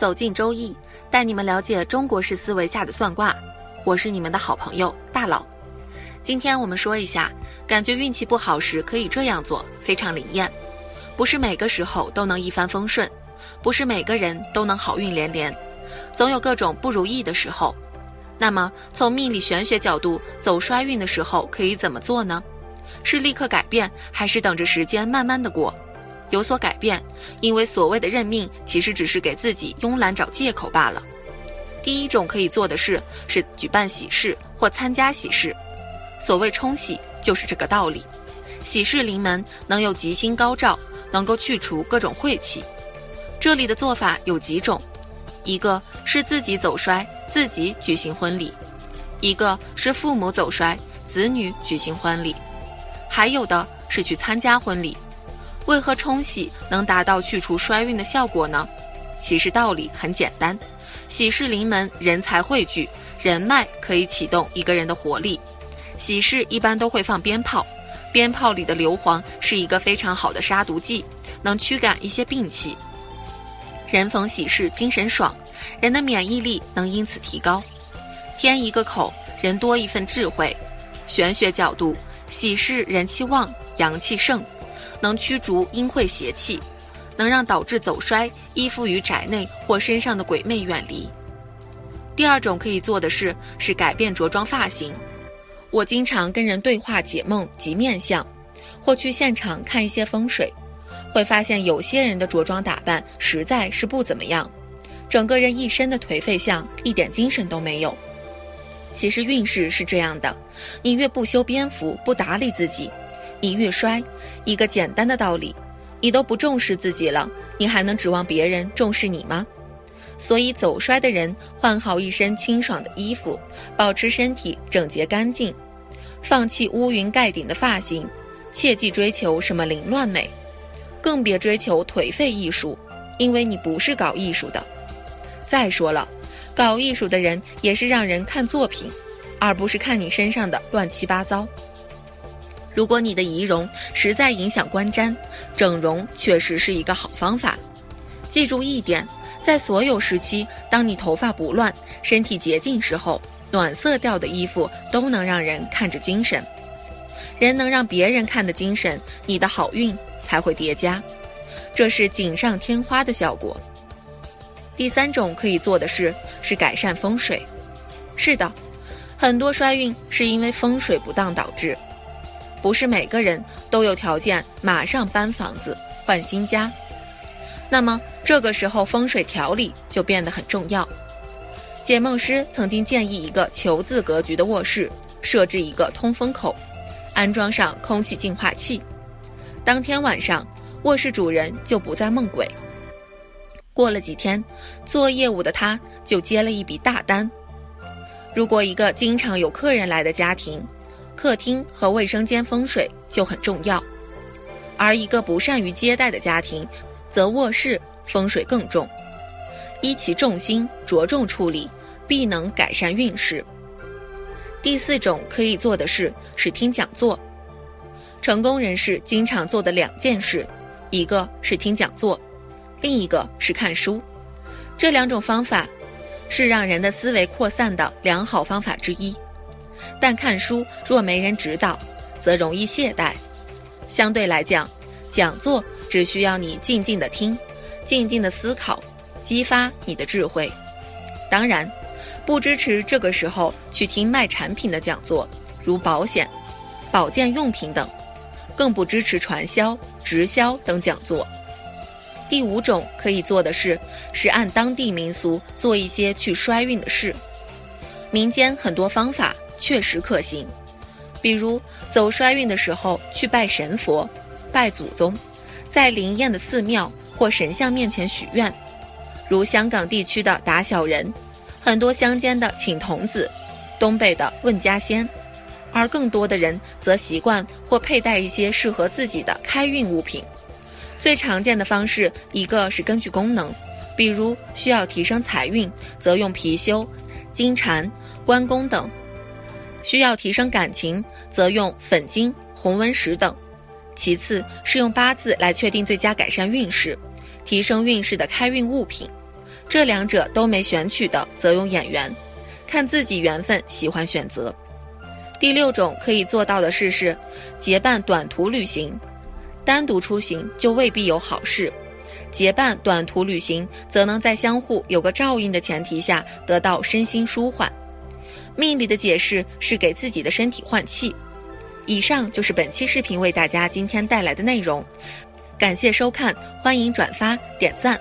走进周易，带你们了解中国式思维下的算卦。我是你们的好朋友大佬。今天我们说一下，感觉运气不好时可以这样做，非常灵验。不是每个时候都能一帆风顺，不是每个人都能好运连连，总有各种不如意的时候。那么从命理玄学角度，走衰运的时候可以怎么做呢？是立刻改变，还是等着时间慢慢的过？有所改变，因为所谓的认命，其实只是给自己慵懒找借口罢了。第一种可以做的事是举办喜事或参加喜事，所谓冲喜就是这个道理。喜事临门，能有吉星高照，能够去除各种晦气。这里的做法有几种，一个是自己走衰，自己举行婚礼；一个是父母走衰，子女举行婚礼；还有的是去参加婚礼。为何冲喜能达到去除衰运的效果呢？其实道理很简单，喜事临门，人才汇聚，人脉可以启动一个人的活力。喜事一般都会放鞭炮，鞭炮里的硫磺是一个非常好的杀毒剂，能驱赶一些病气。人逢喜事精神爽，人的免疫力能因此提高。添一个口，人多一份智慧。玄学角度，喜事人气旺，阳气盛。能驱逐阴晦邪气，能让导致走衰、依附于宅内或身上的鬼魅远离。第二种可以做的事是改变着装发型。我经常跟人对话解梦及面相，或去现场看一些风水，会发现有些人的着装打扮实在是不怎么样，整个人一身的颓废相，一点精神都没有。其实运势是这样的，你越不修边幅，不打理自己。你越衰，一个简单的道理，你都不重视自己了，你还能指望别人重视你吗？所以走衰的人换好一身清爽的衣服，保持身体整洁干净，放弃乌云盖顶的发型，切忌追求什么凌乱美，更别追求颓废艺术，因为你不是搞艺术的。再说了，搞艺术的人也是让人看作品，而不是看你身上的乱七八糟。如果你的仪容实在影响观瞻，整容确实是一个好方法。记住一点，在所有时期，当你头发不乱、身体洁净时候，暖色调的衣服都能让人看着精神。人能让别人看的精神，你的好运才会叠加，这是锦上添花的效果。第三种可以做的事是改善风水。是的，很多衰运是因为风水不当导致。不是每个人都有条件马上搬房子换新家，那么这个时候风水调理就变得很重要。解梦师曾经建议一个求字格局的卧室设置一个通风口，安装上空气净化器。当天晚上，卧室主人就不再梦鬼。过了几天，做业务的他就接了一笔大单。如果一个经常有客人来的家庭，客厅和卫生间风水就很重要，而一个不善于接待的家庭，则卧室风水更重。依其重心，着重处理，必能改善运势。第四种可以做的事是听讲座。成功人士经常做的两件事，一个是听讲座，另一个是看书。这两种方法，是让人的思维扩散的良好方法之一。但看书若没人指导，则容易懈怠。相对来讲，讲座只需要你静静的听，静静的思考，激发你的智慧。当然，不支持这个时候去听卖产品的讲座，如保险、保健用品等，更不支持传销、直销等讲座。第五种可以做的事是按当地民俗做一些去衰运的事。民间很多方法。确实可行。比如走衰运的时候去拜神佛、拜祖宗，在灵验的寺庙或神像面前许愿，如香港地区的打小人，很多乡间的请童子，东北的问家仙，而更多的人则习惯或佩戴一些适合自己的开运物品。最常见的方式，一个是根据功能，比如需要提升财运，则用貔貅、金蟾、关公等。需要提升感情，则用粉晶、红纹石等；其次是用八字来确定最佳改善运势、提升运势的开运物品。这两者都没选取的，则用眼缘，看自己缘分，喜欢选择。第六种可以做到的事是结伴短途旅行，单独出行就未必有好事，结伴短途旅行则能在相互有个照应的前提下，得到身心舒缓。命理的解释是给自己的身体换气。以上就是本期视频为大家今天带来的内容，感谢收看，欢迎转发点赞。